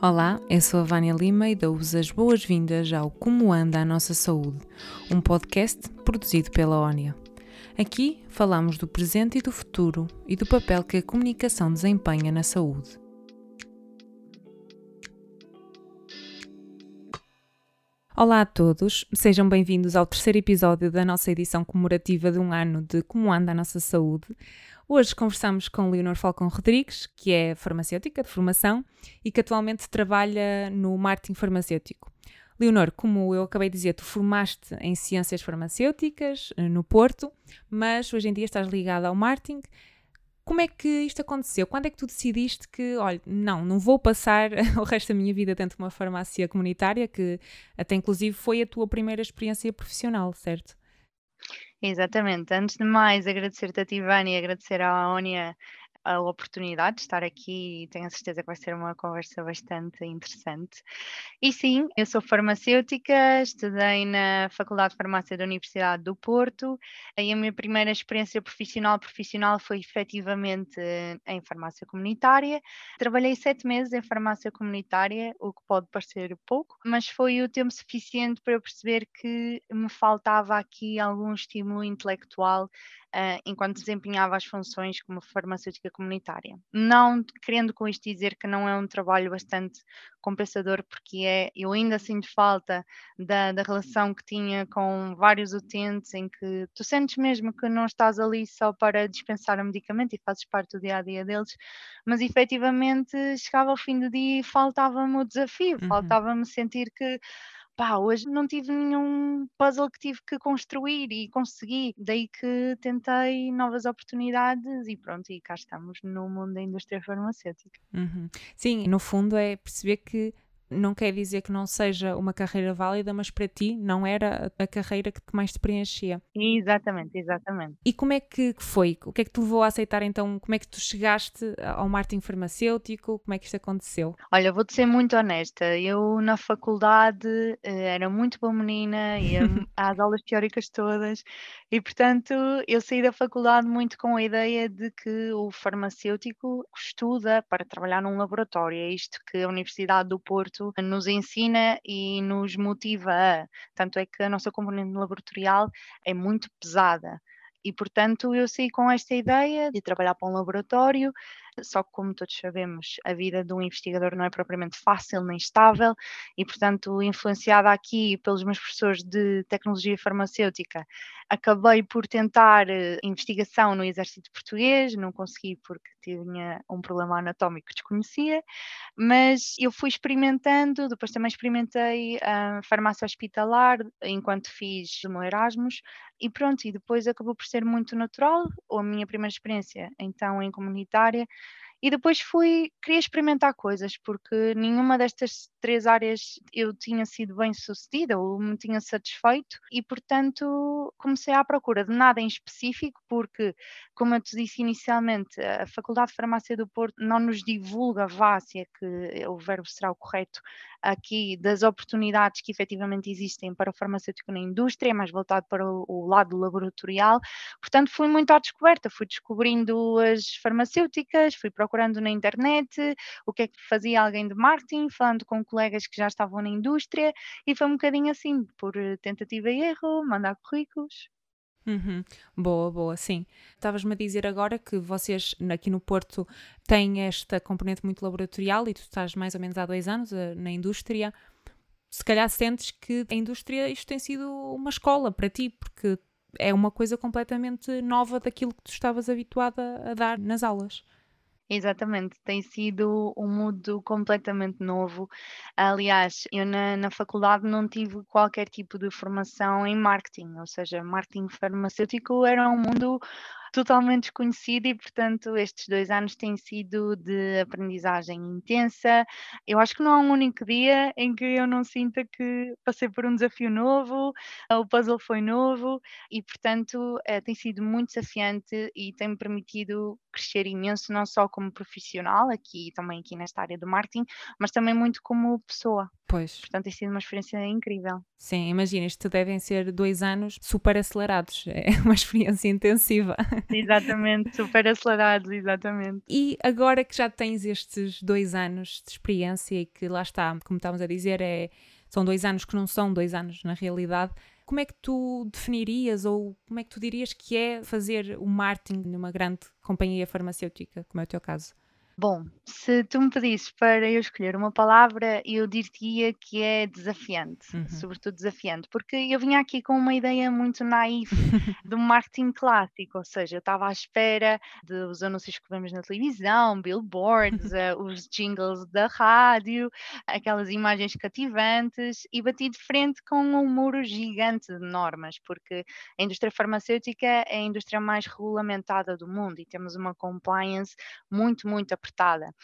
Olá, eu sou a Vânia Lima e dou-vos as boas-vindas ao Como Anda a Nossa Saúde, um podcast produzido pela ONIA. Aqui falamos do presente e do futuro e do papel que a comunicação desempenha na saúde. Olá a todos, sejam bem-vindos ao terceiro episódio da nossa edição comemorativa de um ano de Como Anda a Nossa Saúde. Hoje conversamos com Leonor Falcão Rodrigues, que é farmacêutica de formação e que atualmente trabalha no marketing farmacêutico. Leonor, como eu acabei de dizer, tu formaste em ciências farmacêuticas eh, no Porto, mas hoje em dia estás ligada ao marketing. Como é que isto aconteceu? Quando é que tu decidiste que, olha, não, não vou passar o resto da minha vida dentro de uma farmácia comunitária, que até inclusive foi a tua primeira experiência profissional, certo? Exatamente. Antes de mais, agradecer-te a ti, Vânia, e agradecer à ONIA a oportunidade de estar aqui e tenho a certeza que vai ser uma conversa bastante interessante. E sim, eu sou farmacêutica, estudei na Faculdade de Farmácia da Universidade do Porto e a minha primeira experiência profissional profissional foi efetivamente em farmácia comunitária. Trabalhei sete meses em farmácia comunitária, o que pode parecer pouco, mas foi o tempo suficiente para eu perceber que me faltava aqui algum estímulo intelectual uh, enquanto desempenhava as funções como farmacêutica comunitária. Não querendo com isto dizer que não é um trabalho bastante compensador, porque é, eu ainda sinto falta da, da relação que tinha com vários utentes, em que tu sentes mesmo que não estás ali só para dispensar o medicamento e fazes parte do dia a dia deles, mas efetivamente chegava ao fim do dia e faltava-me o desafio, uhum. faltava-me sentir que pá, hoje não tive nenhum puzzle que tive que construir e consegui. Daí que tentei novas oportunidades e pronto, e cá estamos no mundo da indústria farmacêutica. Uhum. Sim, no fundo é perceber que não quer dizer que não seja uma carreira válida, mas para ti não era a carreira que mais te preenchia. Exatamente, exatamente. E como é que foi? O que é que te levou a aceitar então? Como é que tu chegaste ao marketing farmacêutico? Como é que isto aconteceu? Olha, vou-te ser muito honesta. Eu na faculdade eh, era muito boa menina, ia às aulas teóricas todas e, portanto, eu saí da faculdade muito com a ideia de que o farmacêutico estuda para trabalhar num laboratório. É isto que a Universidade do Porto nos ensina e nos motiva a. Tanto é que a nossa componente laboratorial é muito pesada. E, portanto, eu saí com esta ideia de trabalhar para um laboratório, só que, como todos sabemos, a vida de um investigador não é propriamente fácil nem estável, e, portanto, influenciada aqui pelos meus professores de tecnologia farmacêutica, acabei por tentar uh, investigação no Exército Português, não consegui porque tinha um problema anatómico que desconhecia, mas eu fui experimentando, depois também experimentei a farmácia hospitalar enquanto fiz o meu Erasmus, e pronto, e depois acabou por ser muito natural, a minha primeira experiência então em comunitária, e depois fui, queria experimentar coisas, porque nenhuma destas três áreas eu tinha sido bem sucedida ou me tinha satisfeito, e portanto comecei à procura de nada em específico, porque, como eu te disse inicialmente, a Faculdade de Farmácia do Porto não nos divulga, vá, se é que o verbo será o correto, aqui das oportunidades que efetivamente existem para o farmacêutico na indústria, é mais voltado para o, lado laboratorial. Portanto, fui muito à descoberta, fui descobrindo as farmacêuticas, fui procurando na internet o que é que fazia alguém de marketing, falando com colegas que já estavam na indústria, e foi um bocadinho assim, por tentativa e erro, mandar currículos. Uhum. Boa, boa, sim. Estavas-me a dizer agora que vocês aqui no Porto têm esta componente muito laboratorial e tu estás mais ou menos há dois anos uh, na indústria. Se calhar sentes que a indústria isto tem sido uma escola para ti, porque é uma coisa completamente nova daquilo que tu estavas habituada a dar nas aulas. Exatamente, tem sido um mundo completamente novo. Aliás, eu na, na faculdade não tive qualquer tipo de formação em marketing, ou seja, marketing farmacêutico era um mundo totalmente desconhecido e, portanto, estes dois anos têm sido de aprendizagem intensa. Eu acho que não há um único dia em que eu não sinta que passei por um desafio novo, o puzzle foi novo e, portanto, eh, tem sido muito desafiante e tem-me permitido crescer imenso, não só como profissional, aqui também aqui nesta área do marketing, mas também muito como pessoa. Pois. Portanto, tem sido uma experiência incrível. Sim, imagina, isto devem ser dois anos super acelerados. É uma experiência intensiva. Exatamente, super acelerados, exatamente. E agora que já tens estes dois anos de experiência e que lá está, como estávamos a dizer, é, são dois anos que não são dois anos na realidade, como é que tu definirias ou como é que tu dirias que é fazer o marketing numa grande companhia farmacêutica, como é o teu caso? Bom, se tu me pedisses para eu escolher uma palavra, eu diria que é desafiante, Uhum. sobretudo desafiante, porque eu vinha aqui com uma ideia muito naif do marketing clássico, ou seja, eu estava à espera dos anúncios que vemos na televisão, billboards, eh, os jingles da rádio, aquelas imagens cativantes, e bati de frente com um muro gigante de normas, porque a indústria farmacêutica é a indústria mais regulamentada do mundo e temos uma compliance muito, muito apertada.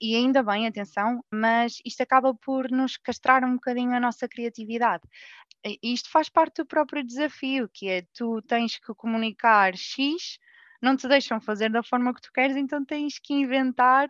E ainda bem, atenção, mas isto acaba por nos castrar um bocadinho a nossa criatividade. Isto faz parte do próprio desafio, que é tu tens que comunicar X, não te deixam fazer da forma que tu queres, então tens que inventar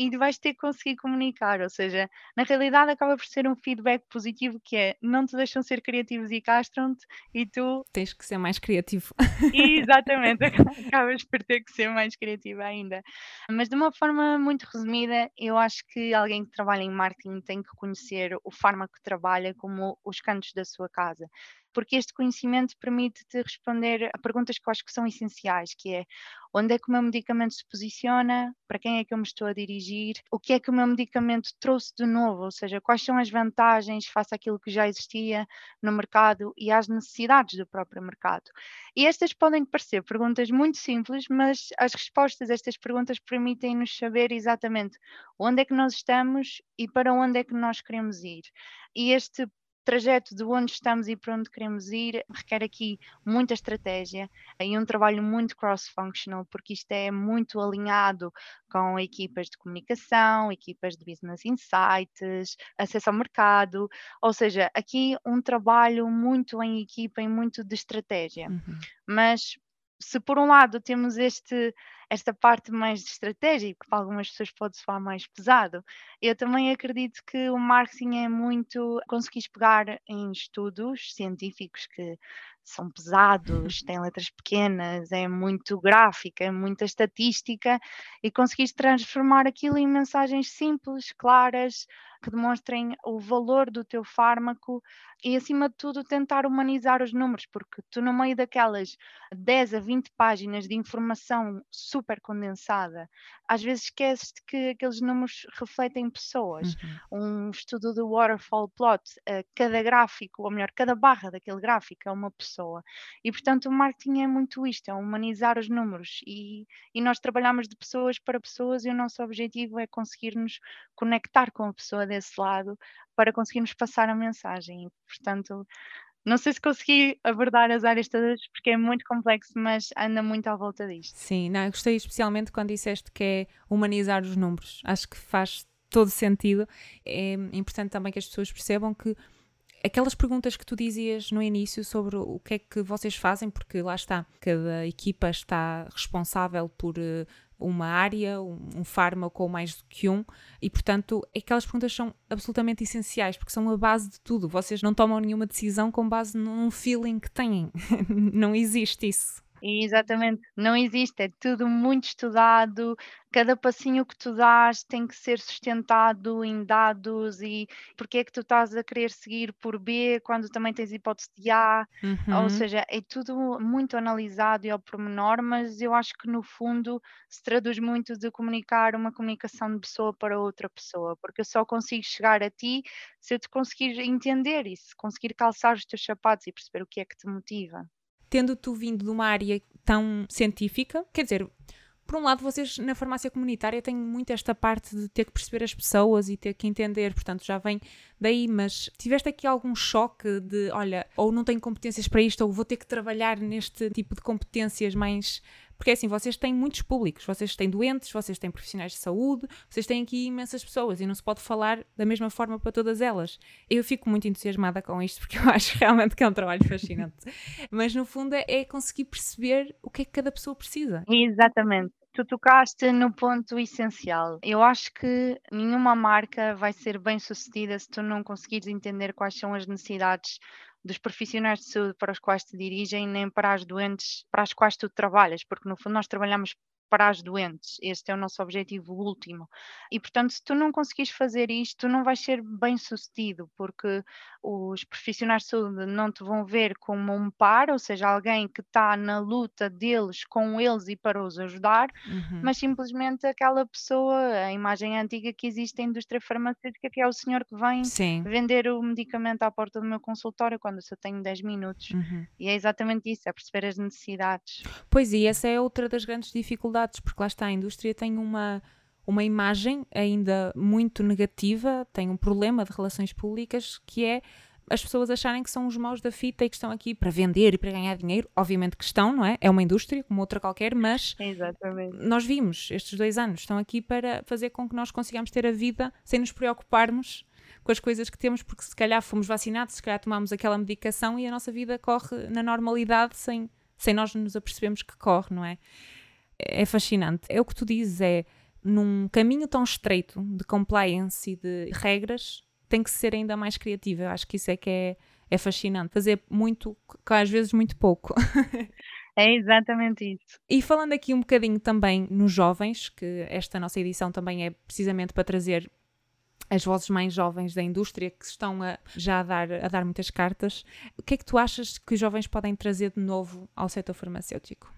e vais ter que conseguir comunicar. Ou seja, na realidade acaba por ser um feedback positivo que é não te deixam ser criativos e castram-te e tu Tens que ser mais criativo. Exatamente, acabas por ter que ser mais criativa ainda. Mas de uma forma muito resumida, eu acho que alguém que trabalha em marketing tem que conhecer o fármaco que trabalha como os cantos da sua casa. Porque este conhecimento permite-te responder a perguntas que eu acho que são essenciais, que é onde é que o meu medicamento se posiciona, para quem é que eu me estou a dirigir, o que é que o meu medicamento trouxe de novo, ou seja, quais são as vantagens face àquilo que já existia no mercado e às necessidades do próprio mercado. E estas podem parecer perguntas muito simples, mas as respostas a estas perguntas permitem-nos saber exatamente onde é que nós estamos e para onde é que nós queremos ir. E este trajeto de onde estamos e para onde queremos ir requer aqui muita estratégia e um trabalho muito cross-functional, porque isto é muito alinhado com equipas de comunicação, equipas de business insights, acesso ao mercado, ou seja, aqui um trabalho muito em equipa e muito de estratégia. Uhum. Mas se por um lado temos este, esta parte mais de estratégia, que para algumas pessoas pode soar mais pesado, eu também acredito que o marketing é muito conseguir pegar em estudos científicos que são pesados, têm letras pequenas, é muito gráfica, é muita estatística e conseguir transformar aquilo em mensagens simples, claras, que demonstrem o valor do teu fármaco e, acima de tudo, tentar humanizar os números, porque tu, no meio daquelas 10 a 20 páginas de informação super condensada, às vezes esqueces que aqueles números refletem pessoas. Uhum. Um estudo do waterfall plot, uh, cada gráfico, ou melhor, cada barra daquele gráfico é uma pessoa. E, portanto, o marketing é muito isto, é humanizar os números. E, e nós trabalhamos de pessoas para pessoas e o nosso objetivo é conseguir-nos conectar com a pessoa desse lado para conseguirmos passar a mensagem. Portanto, não sei se consegui abordar as áreas todas porque é muito complexo, mas anda muito à volta disto. Sim, não, eu gostei especialmente quando disseste que é humanizar os números. Acho que faz todo sentido. É importante também que as pessoas percebam que aquelas perguntas que tu dizias no início sobre o que é que vocês fazem, porque lá está, cada equipa está responsável por uh, uma área, um, um fármaco ou mais do que um, e portanto aquelas perguntas são absolutamente essenciais, porque são a base de tudo. Vocês não tomam nenhuma decisão com base num feeling que têm. não existe isso. Exatamente, não existe, é tudo muito estudado, cada passinho que tu dás tem que ser sustentado em dados e porque é que tu estás a querer seguir por B quando também tens hipótese de A, Uhum. ou seja, é tudo muito analisado e ao pormenor, mas eu acho que no fundo se traduz muito de comunicar uma comunicação de pessoa para outra pessoa, porque eu só consigo chegar a ti se eu te conseguir entender e se conseguir calçar os teus sapatos e perceber o que é que te motiva tendo tu vindo de uma área tão científica, quer dizer, por um lado, vocês na farmácia comunitária têm muito esta parte de ter que perceber as pessoas e ter que entender, portanto já vem daí, mas tiveste aqui algum choque de, olha, ou não tenho competências para isto, ou vou ter que trabalhar neste tipo de competências mais. Porque assim, vocês têm muitos públicos, vocês têm doentes, vocês têm profissionais de saúde, vocês têm aqui imensas pessoas e não se pode falar da mesma forma para todas elas. Eu fico muito entusiasmada com isto porque eu acho realmente que é um trabalho fascinante. Mas no fundo é conseguir perceber o que é que cada pessoa precisa. Exatamente. Tu tocaste no ponto essencial. Eu acho que nenhuma marca vai ser bem sucedida se tu não conseguires entender quais são as necessidades dos profissionais de saúde para os quais te dirigem, nem para as doentes para as quais tu trabalhas, porque no fundo nós trabalhamos para as doentes. Este é o nosso objetivo último. E, portanto, se tu não conseguires fazer isto, tu não vais ser bem sucedido, porque os profissionais de saúde não te vão ver como um par, ou seja, alguém que está na luta deles com eles e para os ajudar, uhum. mas simplesmente aquela pessoa, a imagem antiga que existe na indústria farmacêutica, que é o senhor que vem Sim. vender o medicamento à porta do meu consultório quando eu só tenho 10 minutos. Uhum. E é exatamente isso, é perceber as necessidades. Pois, e essa é outra das grandes dificuldades porque lá está, a indústria tem uma, uma imagem ainda muito negativa, tem um problema de relações públicas que é as pessoas acharem que são os maus da fita e que estão aqui para vender e para ganhar dinheiro. Obviamente que estão, não é? É uma indústria como outra qualquer, mas Exatamente. nós vimos estes dois anos, estão aqui para fazer com que nós consigamos ter a vida sem nos preocuparmos com as coisas que temos, porque se calhar fomos vacinados, se calhar tomamos aquela medicação e a nossa vida corre na normalidade sem, sem nós nos apercebemos que corre, não é? É fascinante. É o que tu dizes, é num caminho tão estreito de compliance e de regras, tem que ser ainda mais criativa. Eu acho que isso é que é, é fascinante. Fazer muito, às vezes muito pouco. É exatamente isso. E falando aqui um bocadinho também nos jovens, que esta nossa edição também é precisamente para trazer as vozes mais jovens da indústria que estão a, já a dar, a dar muitas cartas. O que é que tu achas que os jovens podem trazer de novo ao setor farmacêutico?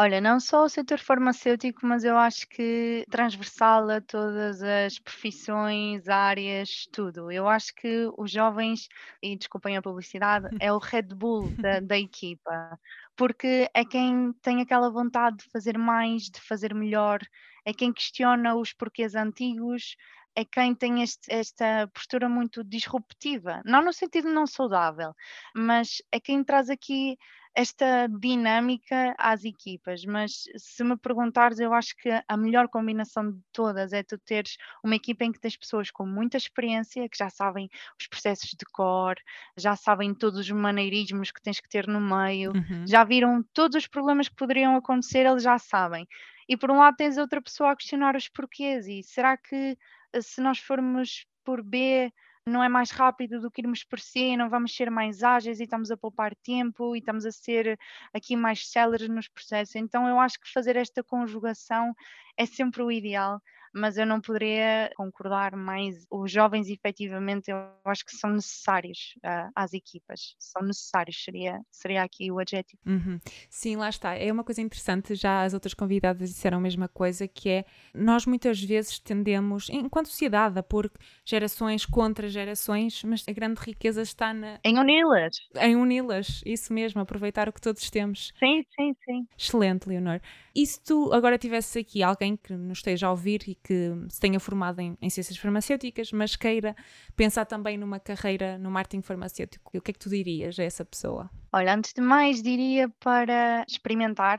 Olha, não só o setor farmacêutico, mas eu acho que transversal a todas as profissões, áreas, tudo. Eu acho que os jovens, e desculpem a publicidade, é o Red Bull da, da equipa, porque é quem tem aquela vontade de fazer mais, de fazer melhor, é quem questiona os porquês antigos, é quem tem este, esta postura muito disruptiva, não no sentido não saudável, mas é quem traz aqui esta dinâmica às equipas, mas se me perguntares, eu acho que a melhor combinação de todas é tu teres uma equipa em que tens pessoas com muita experiência, que já sabem os processos de core, já sabem todos os maneirismos que tens que ter no meio, uhum. já viram todos os problemas que poderiam acontecer, eles já sabem. E por um lado tens outra pessoa a questionar os porquês, e será que se nós formos por B não é mais rápido do que irmos por C, não vamos ser mais ágeis e estamos a poupar tempo e estamos a ser aqui mais céleres nos processos. Então eu acho que fazer esta conjugação é sempre o ideal mas eu não poderia concordar mais. Os jovens, efetivamente, eu acho que são necessários uh, às equipas, são necessários, seria, seria aqui o adjetivo. Uhum. Sim, lá está. É uma coisa interessante, já as outras convidadas disseram a mesma coisa, que é nós muitas vezes tendemos, enquanto sociedade, a pôr gerações contra gerações, mas a grande riqueza está na... em uni-las. Em uni-las, isso mesmo, aproveitar o que todos temos. Sim, sim, sim. Excelente, Leonor. E se tu agora tivesse aqui alguém que nos esteja a ouvir e que se tenha formado em, em, ciências farmacêuticas, mas queira pensar também numa carreira no marketing farmacêutico, o que é que tu dirias a essa pessoa? Olha, antes de mais, diria para experimentar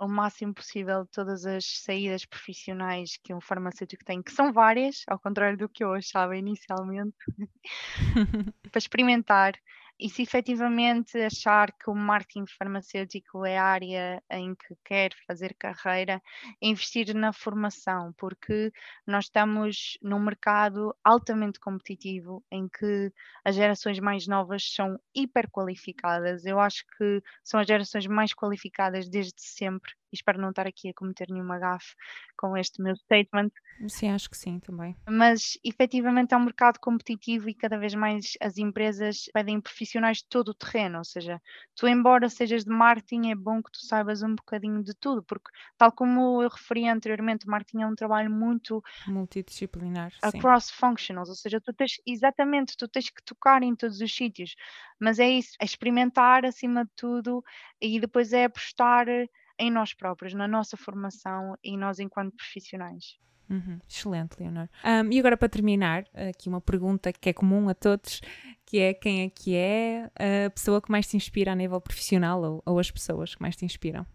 o máximo possível todas as saídas profissionais que um farmacêutico tem, que são várias, ao contrário do que eu achava inicialmente, para experimentar e se efetivamente achar que o marketing farmacêutico é a área em que quer fazer carreira, investir na formação, porque nós estamos num mercado altamente competitivo em que as gerações mais novas são hiper qualificadas. Eu acho que são as gerações mais qualificadas desde sempre e espero não estar aqui a cometer nenhuma gafe com este meu statement. Sim, acho que sim também. Mas efetivamente é um mercado competitivo e cada vez mais as empresas pedem profissionais de todo o terreno, ou seja, tu embora sejas de marketing é bom que tu saibas um bocadinho de tudo, porque tal como eu referi anteriormente, o marketing é um trabalho muito multidisciplinar, across functionals, ou seja, tu tens exatamente, tu tens que tocar em todos os sítios, mas é isso, é experimentar acima de tudo e depois é apostar em nós próprios, na nossa formação e nós enquanto profissionais. Uhum. Excelente, Leonor. Um, e agora para terminar, aqui uma pergunta que é comum a todos, que é quem é que é a pessoa que mais te inspira a nível profissional ou, ou as pessoas que mais te inspiram?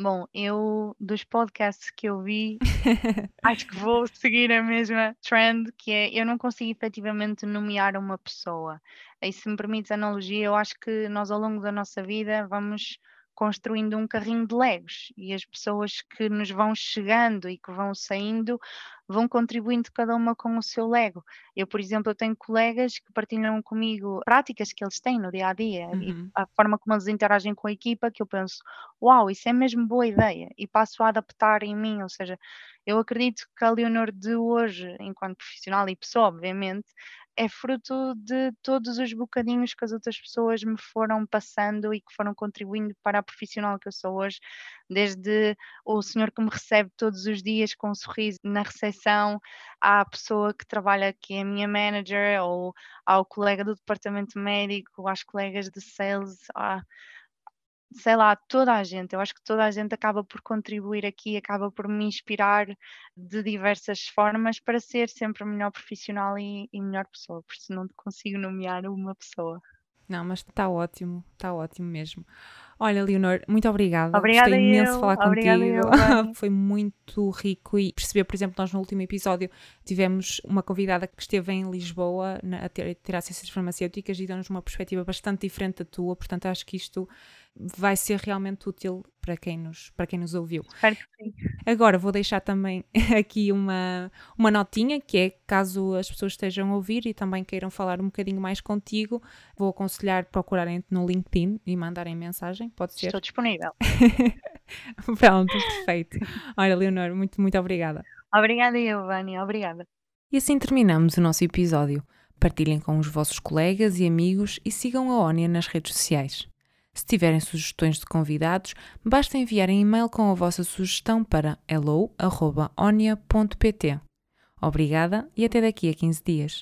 Bom, eu dos podcasts que eu vi, acho que vou seguir a mesma trend, que é eu não consigo efetivamente nomear uma pessoa. E se me permites a analogia, eu acho que nós ao longo da nossa vida vamos construindo um carrinho de legos. E as pessoas que nos vão chegando e que vão saindo vão contribuindo cada uma com o seu lego. Eu, por exemplo, eu tenho colegas que partilham comigo práticas que eles têm no dia a dia uhum. e a forma como eles interagem com a equipa que eu penso, uau, isso é mesmo boa ideia e passo a adaptar em mim, ou seja, eu acredito que a Leonor de hoje, enquanto profissional e pessoa, obviamente, é fruto de todos os bocadinhos que as outras pessoas me foram passando e que foram contribuindo para a profissional que eu sou hoje, desde o senhor que me recebe todos os dias com um sorriso na recepção, à pessoa que trabalha aqui, a minha manager, ou ao colega do departamento médico, às colegas de sales, à, sei lá, toda a gente, eu acho que toda a gente acaba por contribuir aqui, acaba por me inspirar de diversas formas para ser sempre melhor profissional e, e melhor pessoa, por isso não consigo nomear uma pessoa. Não, mas está ótimo, está ótimo mesmo. Olha, Leonor, muito obrigada. Obrigada Gostei imenso de falar obrigada contigo. Foi muito rico e perceber, por exemplo, nós no último episódio tivemos uma convidada que esteve em Lisboa na, a ter, tirar ciências farmacêuticas e deu-nos uma perspectiva bastante diferente da tua, portanto acho que isto vai ser realmente útil para quem nos, para quem nos ouviu. Agora vou deixar também aqui uma, uma notinha, que é caso as pessoas estejam a ouvir e também queiram falar um bocadinho mais contigo, vou aconselhar procurarem-te no LinkedIn e mandarem mensagem, pode ser? Estou disponível. Pronto, perfeito. Olha, Leonor, muito, muito obrigada. Obrigada, Giovanni, obrigada. E assim terminamos o nosso episódio. Partilhem com os vossos colegas e amigos e sigam a ONIA nas redes sociais. Se tiverem sugestões de convidados, basta enviarem e-mail com a vossa sugestão para hello.onia.pt. Obrigada e até daqui a 15 dias.